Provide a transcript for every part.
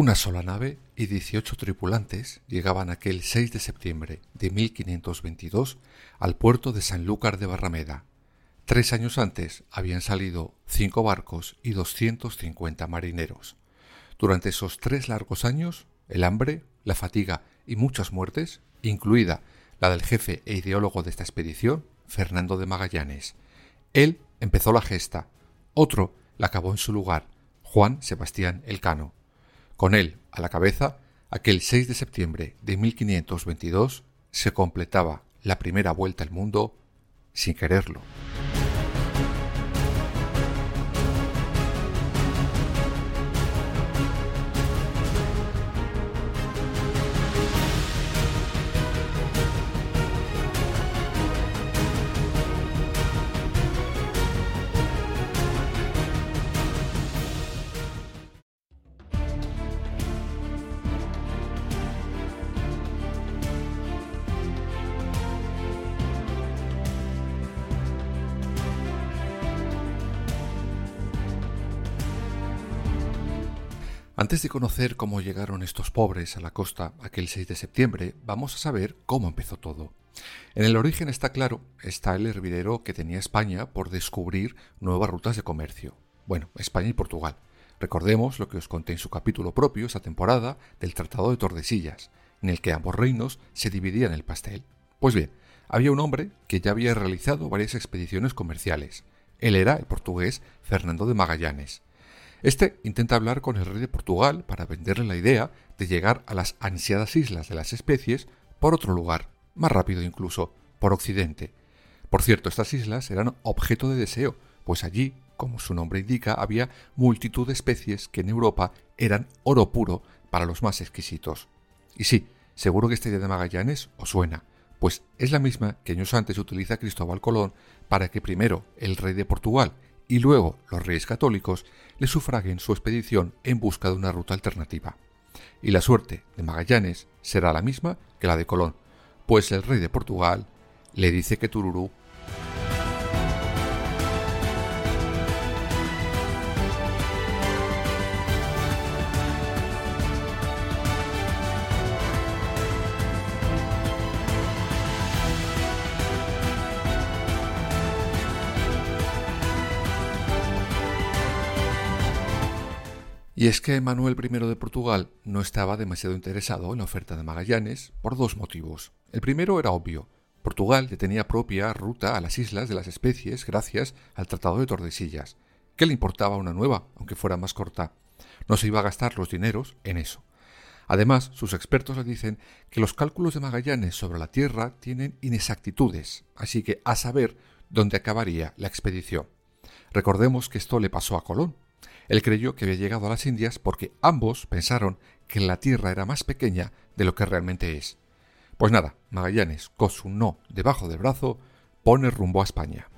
Una sola nave y 18 tripulantes llegaban aquel 6 de septiembre de 1522 al puerto de Sanlúcar de Barrameda. Tres años antes habían salido cinco barcos y 250 marineros. Durante esos tres largos años, el hambre, la fatiga y muchas muertes, incluida la del jefe e ideólogo de esta expedición, Fernando de Magallanes. Él empezó la gesta, otro la acabó en su lugar, Juan Sebastián Elcano. Con él a la cabeza, aquel 6 de septiembre de 1522 se completaba la primera vuelta al mundo sin quererlo. Antes de conocer cómo llegaron estos pobres a la costa aquel 6 de septiembre, vamos a saber cómo empezó todo. En el origen está claro, está el hervidero que tenía España por descubrir nuevas rutas de comercio. Bueno, España y Portugal. Recordemos lo que os conté en su capítulo propio esa temporada del Tratado de Tordesillas, en el que ambos reinos se dividían el pastel. Pues bien, había un hombre que ya había realizado varias expediciones comerciales. Él era el portugués Fernando de Magallanes este intenta hablar con el rey de Portugal para venderle la idea de llegar a las ansiadas islas de las especies por otro lugar, más rápido incluso, por Occidente. Por cierto, estas islas eran objeto de deseo, pues allí, como su nombre indica, había multitud de especies que en Europa eran oro puro para los más exquisitos. Y sí, seguro que esta idea de Magallanes os suena, pues es la misma que años antes utiliza Cristóbal Colón para que primero el rey de Portugal y luego los reyes católicos le sufraguen su expedición en busca de una ruta alternativa. Y la suerte de Magallanes será la misma que la de Colón, pues el rey de Portugal le dice que Tururú Y es que Manuel I de Portugal no estaba demasiado interesado en la oferta de Magallanes por dos motivos. El primero era obvio. Portugal ya tenía propia ruta a las islas de las especies gracias al Tratado de Tordesillas. ¿Qué le importaba una nueva, aunque fuera más corta? No se iba a gastar los dineros en eso. Además, sus expertos le dicen que los cálculos de Magallanes sobre la Tierra tienen inexactitudes, así que a saber dónde acabaría la expedición. Recordemos que esto le pasó a Colón, él creyó que había llegado a las Indias porque ambos pensaron que la Tierra era más pequeña de lo que realmente es. Pues nada, Magallanes, con su no debajo del brazo, pone rumbo a España.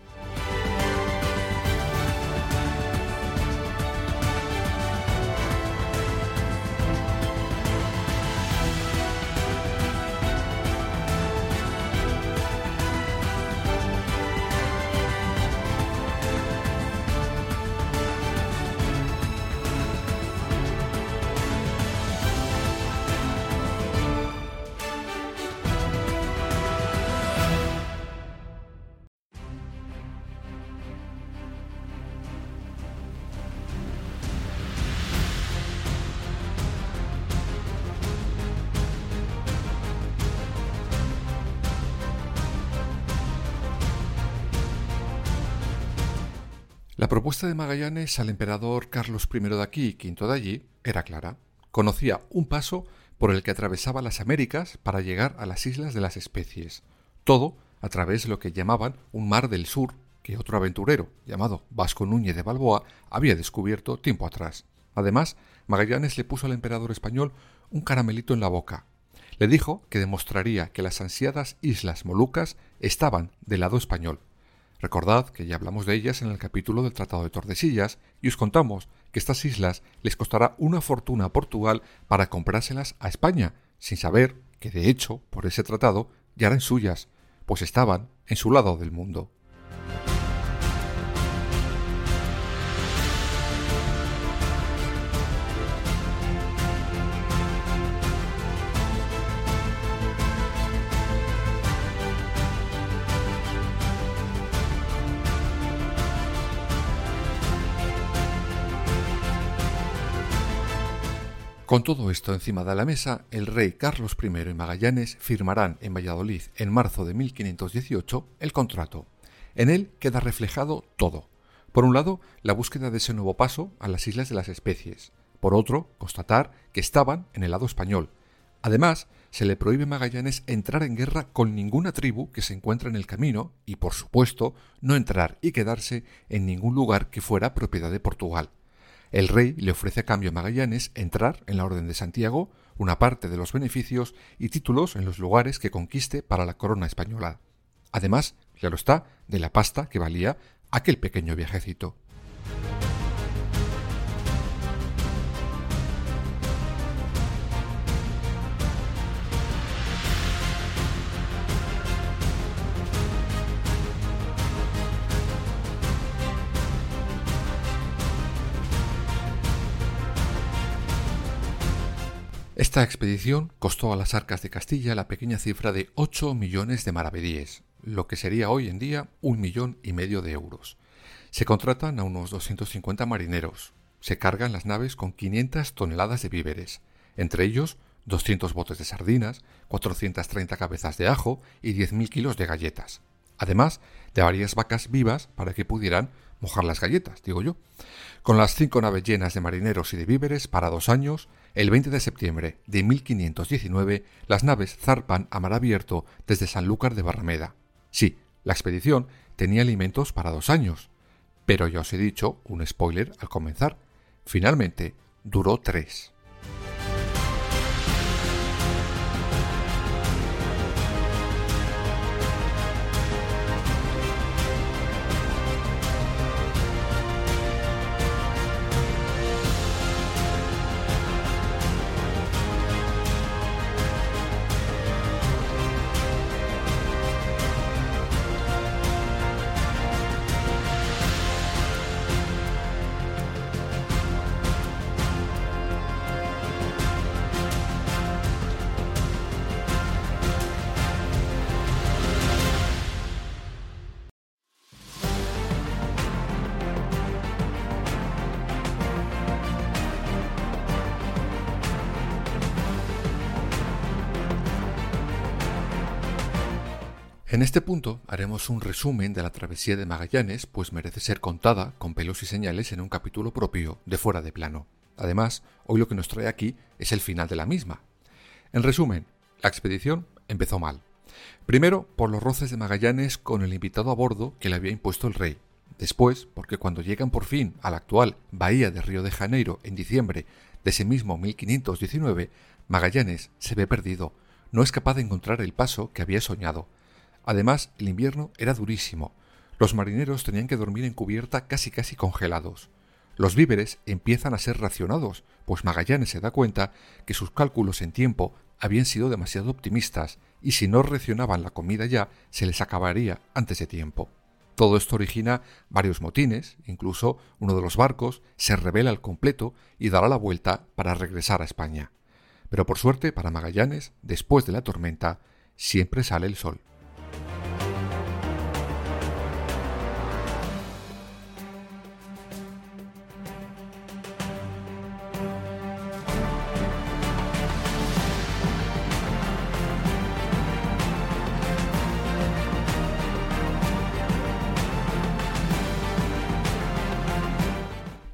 La propuesta de Magallanes al emperador Carlos I de aquí y V de allí era clara. Conocía un paso por el que atravesaba las Américas para llegar a las islas de las especies. Todo a través de lo que llamaban un mar del sur, que otro aventurero, llamado Vasco Núñez de Balboa, había descubierto tiempo atrás. Además, Magallanes le puso al emperador español un caramelito en la boca. Le dijo que demostraría que las ansiadas Islas Molucas estaban del lado español. Recordad que ya hablamos de ellas en el capítulo del Tratado de Tordesillas y os contamos que estas islas les costará una fortuna a Portugal para comprárselas a España, sin saber que de hecho, por ese tratado, ya eran suyas, pues estaban en su lado del mundo. Con todo esto encima de la mesa, el rey Carlos I y Magallanes firmarán en Valladolid en marzo de 1518 el contrato. En él queda reflejado todo. Por un lado, la búsqueda de ese nuevo paso a las Islas de las Especies. Por otro, constatar que estaban en el lado español. Además, se le prohíbe a Magallanes entrar en guerra con ninguna tribu que se encuentre en el camino y, por supuesto, no entrar y quedarse en ningún lugar que fuera propiedad de Portugal. El rey le ofrece a cambio a Magallanes entrar en la Orden de Santiago, una parte de los beneficios y títulos en los lugares que conquiste para la corona española. Además, claro está, de la pasta que valía aquel pequeño viajecito. Esta expedición costó a las arcas de Castilla la pequeña cifra de 8 millones de maravedíes, lo que sería hoy en día un millón y medio de euros. Se contratan a unos 250 marineros. Se cargan las naves con 500 toneladas de víveres, entre ellos 200 botes de sardinas, 430 cabezas de ajo y 10.000 kilos de galletas. Además de varias vacas vivas para que pudieran mojar las galletas, digo yo. Con las cinco naves llenas de marineros y de víveres para dos años, el 20 de septiembre de 1519, las naves zarpan a mar abierto desde Sanlúcar de Barrameda. Sí, la expedición tenía alimentos para dos años, pero ya os he dicho un spoiler al comenzar. Finalmente, duró tres. En este punto haremos un resumen de la travesía de Magallanes, pues merece ser contada con pelos y señales en un capítulo propio de fuera de plano. Además, hoy lo que nos trae aquí es el final de la misma. En resumen, la expedición empezó mal. Primero, por los roces de Magallanes con el invitado a bordo que le había impuesto el rey. Después, porque cuando llegan por fin a la actual bahía de Río de Janeiro en diciembre de ese mismo 1519, Magallanes se ve perdido, no es capaz de encontrar el paso que había soñado Además, el invierno era durísimo. Los marineros tenían que dormir en cubierta casi casi congelados. Los víveres empiezan a ser racionados, pues Magallanes se da cuenta que sus cálculos en tiempo habían sido demasiado optimistas y si no racionaban la comida ya, se les acabaría antes de tiempo. Todo esto origina varios motines, incluso uno de los barcos se revela al completo y dará la vuelta para regresar a España. Pero por suerte para Magallanes, después de la tormenta, siempre sale el sol.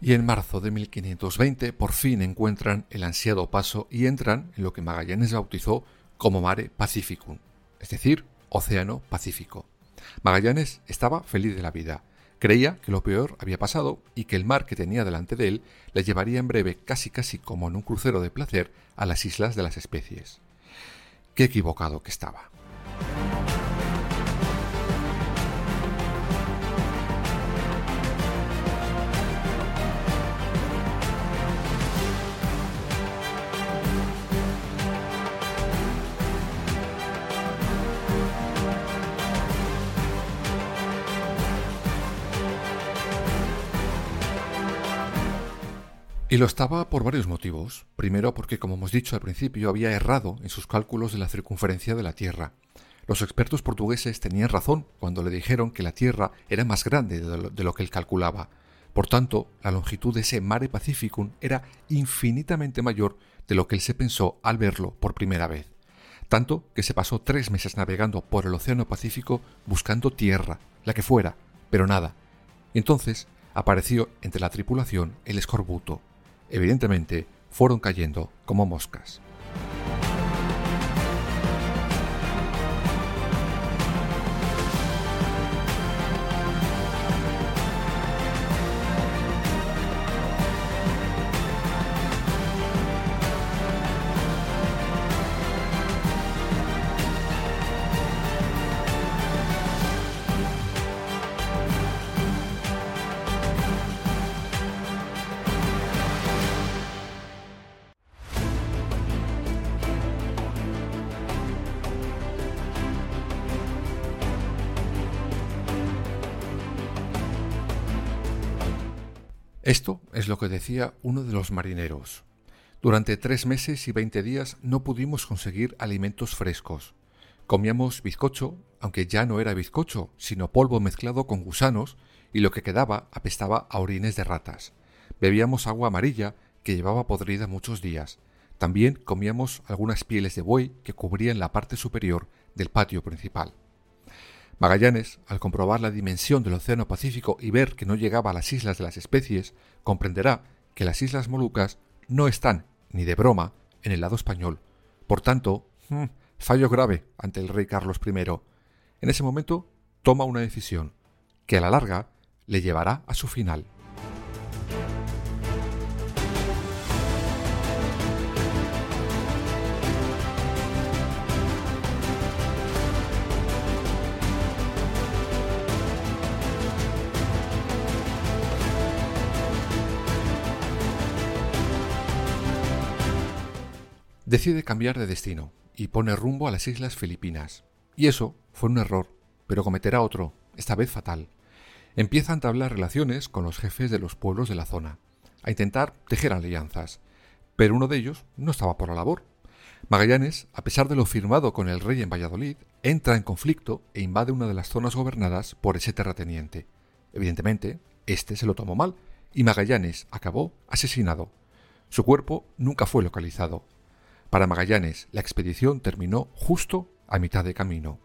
Y en marzo de 1520 por fin encuentran el ansiado paso y entran en lo que Magallanes bautizó como Mare Pacificum, es decir, Océano Pacífico. Magallanes estaba feliz de la vida. Creía que lo peor había pasado y que el mar que tenía delante de él le llevaría en breve, casi casi como en un crucero de placer, a las islas de las especies. Qué equivocado que estaba. Y lo estaba por varios motivos. Primero porque, como hemos dicho al principio, había errado en sus cálculos de la circunferencia de la Tierra. Los expertos portugueses tenían razón cuando le dijeron que la Tierra era más grande de lo, que él calculaba. Por tanto, la longitud de ese Mare Pacificum era infinitamente mayor de lo que él se pensó al verlo por primera vez. Tanto que se pasó tres meses navegando por el Océano Pacífico buscando tierra, la que fuera, pero nada. entonces apareció entre la tripulación el escorbuto, evidentemente, fueron cayendo como moscas. Esto es lo que decía uno de los marineros. Durante tres meses y veinte días no pudimos conseguir alimentos frescos. Comíamos bizcocho, aunque ya no era bizcocho, sino polvo mezclado con gusanos, y lo que quedaba apestaba a orines de ratas. Bebíamos agua amarilla, que llevaba podrida muchos días. También comíamos algunas pieles de buey que cubrían la parte superior del patio principal. Magallanes, al comprobar la dimensión del Océano Pacífico y ver que no llegaba a las islas de las especies, comprenderá que las Islas Molucas no están, ni de broma, en el lado español. Por tanto, hmm, fallo grave ante el rey Carlos I. En ese momento toma una decisión, que a la larga le llevará a su final. Decide cambiar de destino y pone rumbo a las Islas Filipinas. Y eso fue un error, pero cometerá otro, esta vez fatal. Empieza a entablar relaciones con los jefes de los pueblos de la zona, a intentar tejer alianzas, pero uno de ellos no estaba por la labor. Magallanes, a pesar de lo firmado con el rey en Valladolid, entra en conflicto e invade una de las zonas gobernadas por ese terrateniente. Evidentemente, este se lo tomó mal y Magallanes acabó asesinado. Su cuerpo nunca fue localizado para Magallanes, la expedición terminó justo a mitad de camino.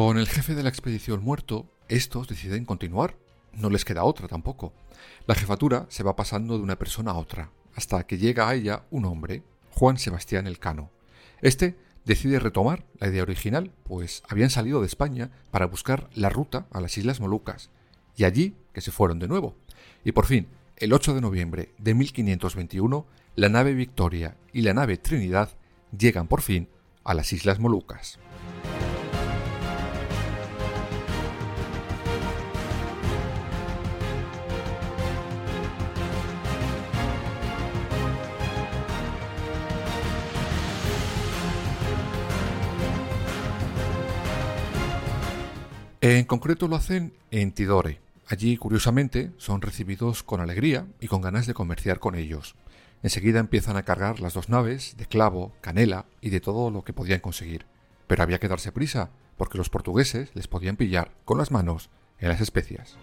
Con el jefe de la expedición muerto, estos deciden continuar. No les queda otra tampoco. La jefatura se va pasando de una persona a otra, hasta que llega a ella un hombre, Juan Sebastián Elcano. Este decide retomar la idea original, pues habían salido de España para buscar la ruta a las Islas Molucas, y allí que se fueron de nuevo. Y por fin, el 8 de noviembre de 1521, la nave Victoria y la nave Trinidad llegan por fin a las Islas Molucas. En concreto lo hacen en Tidore, Allí, curiosamente, son recibidos con alegría y con ganas de comerciar con ellos. Enseguida empiezan a cargar las dos naves de clavo, canela y de todo lo que podían conseguir. Pero había que darse prisa, porque los portugueses les podían pillar con las manos en las especias.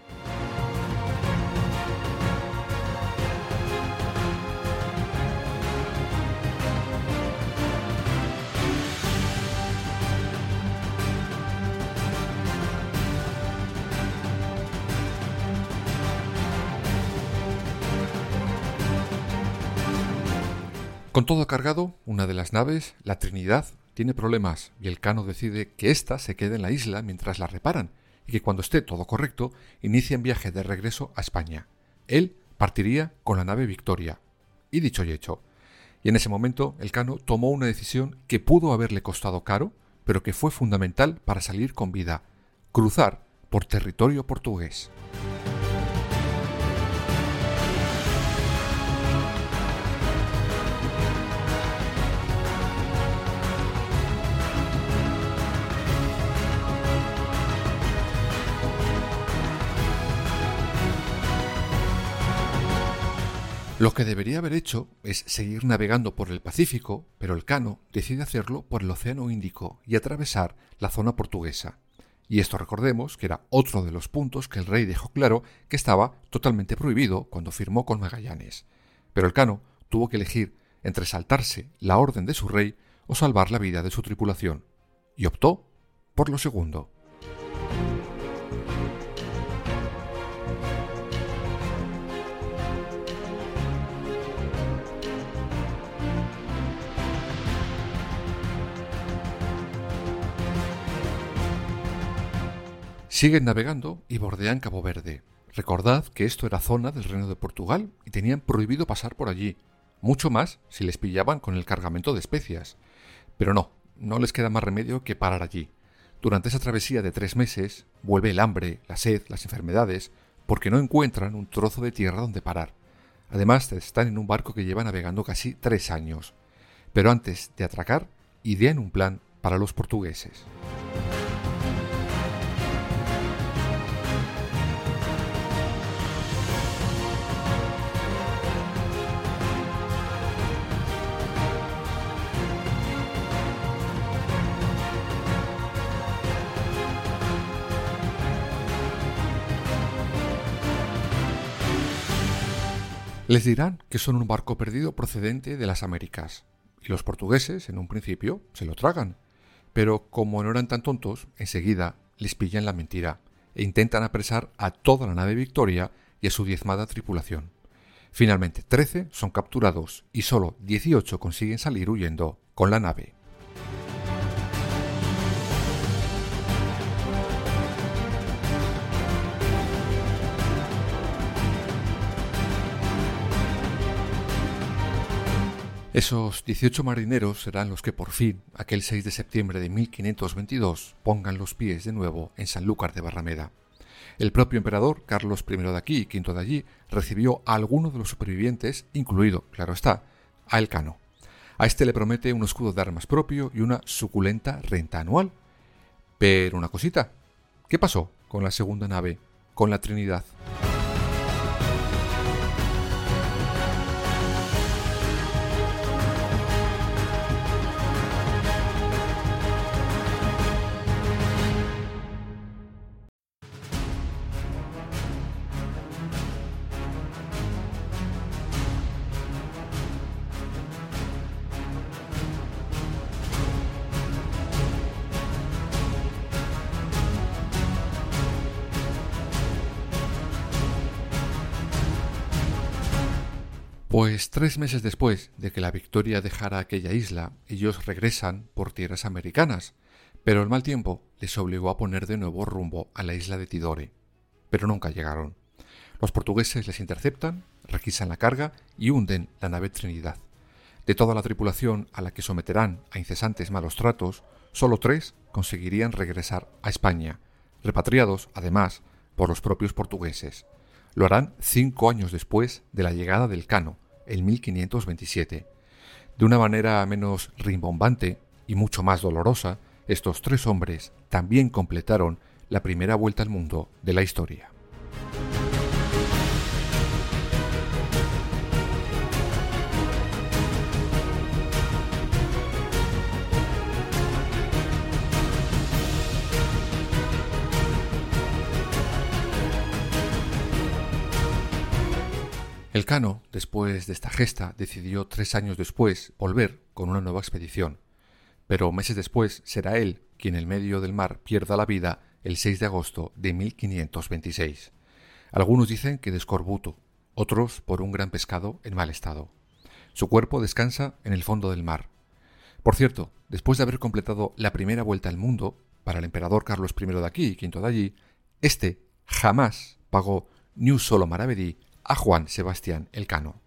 Con todo cargado, una de las naves, la Trinidad, tiene problemas y el Cano decide que ésta se quede en la isla mientras la reparan y que cuando esté todo correcto un viaje de regreso a España. Él partiría con la nave Victoria. Y dicho y hecho. Y en ese momento el Cano tomó una decisión que pudo haberle costado caro, pero que fue fundamental para salir con vida, cruzar por territorio portugués. Lo que debería haber hecho es seguir navegando por el Pacífico, pero el Cano decide hacerlo por el Océano Índico y atravesar la zona portuguesa. Y esto recordemos que era otro de los puntos que el rey dejó claro que estaba totalmente prohibido cuando firmó con Magallanes. Pero el Cano tuvo que elegir entre saltarse la orden de su rey o salvar la vida de su tripulación, y optó por lo segundo. Siguen navegando y bordean Cabo Verde. Recordad que esto era zona del Reino de Portugal y tenían prohibido pasar por allí, mucho más si les pillaban con el cargamento de especias. Pero no, no les queda más remedio que parar allí. Durante esa travesía de tres meses vuelve el hambre, la sed, las enfermedades, porque no encuentran un trozo de tierra donde parar. Además, están en un barco que lleva navegando casi tres años. Pero antes de atracar, idean un plan para los portugueses. Les dirán que son un barco perdido procedente de las Américas, y los portugueses, en un principio, se lo tragan. Pero como no eran tan tontos, enseguida les pillan la mentira e intentan apresar a toda la nave Victoria y a su diezmada tripulación. Finalmente, 13 son capturados y solo 18 consiguen salir huyendo con la nave. Esos 18 marineros serán los que por fin, aquel 6 de septiembre de 1522, pongan los pies de nuevo en Sanlúcar de Barrameda. El propio emperador, Carlos I de aquí y V de allí, recibió a alguno de los supervivientes, incluido, claro está, a Elcano. A este le promete un escudo de armas propio y una suculenta renta anual. Pero una cosita, ¿qué pasó con la segunda nave, con la Trinidad? Pues tres meses después de que la Victoria dejara aquella isla, ellos regresan por tierras americanas, pero el mal tiempo les obligó a poner de nuevo rumbo a la isla de Tidore. Pero nunca llegaron. Los portugueses les interceptan, requisan la carga y hunden la nave Trinidad. De toda la tripulación a la que someterán a incesantes malos tratos, solo tres conseguirían regresar a España, repatriados, además, por los propios portugueses. Lo harán cinco años después de la llegada del Cano, en 1527. De una manera menos rimbombante y mucho más dolorosa, estos tres hombres también completaron la primera vuelta al mundo de la historia. Elcano, después de esta gesta, decidió tres años después volver con una nueva expedición, pero meses después será él quien en medio del mar pierda la vida el 6 de agosto de 1526. Algunos dicen que de escorbuto, otros por un gran pescado en mal estado. Su cuerpo descansa en el fondo del mar. Por cierto, después de haber completado la primera vuelta al mundo, para el emperador Carlos I de aquí y V de allí, este jamás pagó ni un solo maravedí a Juan Sebastián Elcano.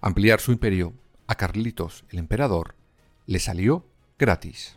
Ampliar su imperio a Carlitos el emperador le salió gratis.